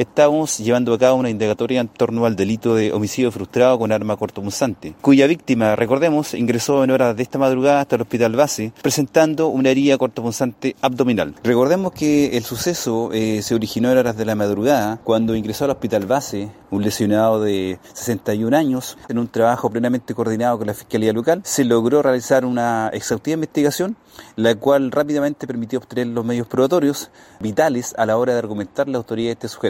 estamos llevando a cabo una indagatoria en torno al delito de homicidio frustrado con arma cortopunzante, cuya víctima, recordemos, ingresó en horas de esta madrugada hasta el hospital base presentando una herida cortopunzante abdominal. Recordemos que el suceso eh, se originó en horas de la madrugada cuando ingresó al hospital base un lesionado de 61 años en un trabajo plenamente coordinado con la Fiscalía Local. Se logró realizar una exhaustiva investigación, la cual rápidamente permitió obtener los medios probatorios vitales a la hora de argumentar la autoridad de este sujeto.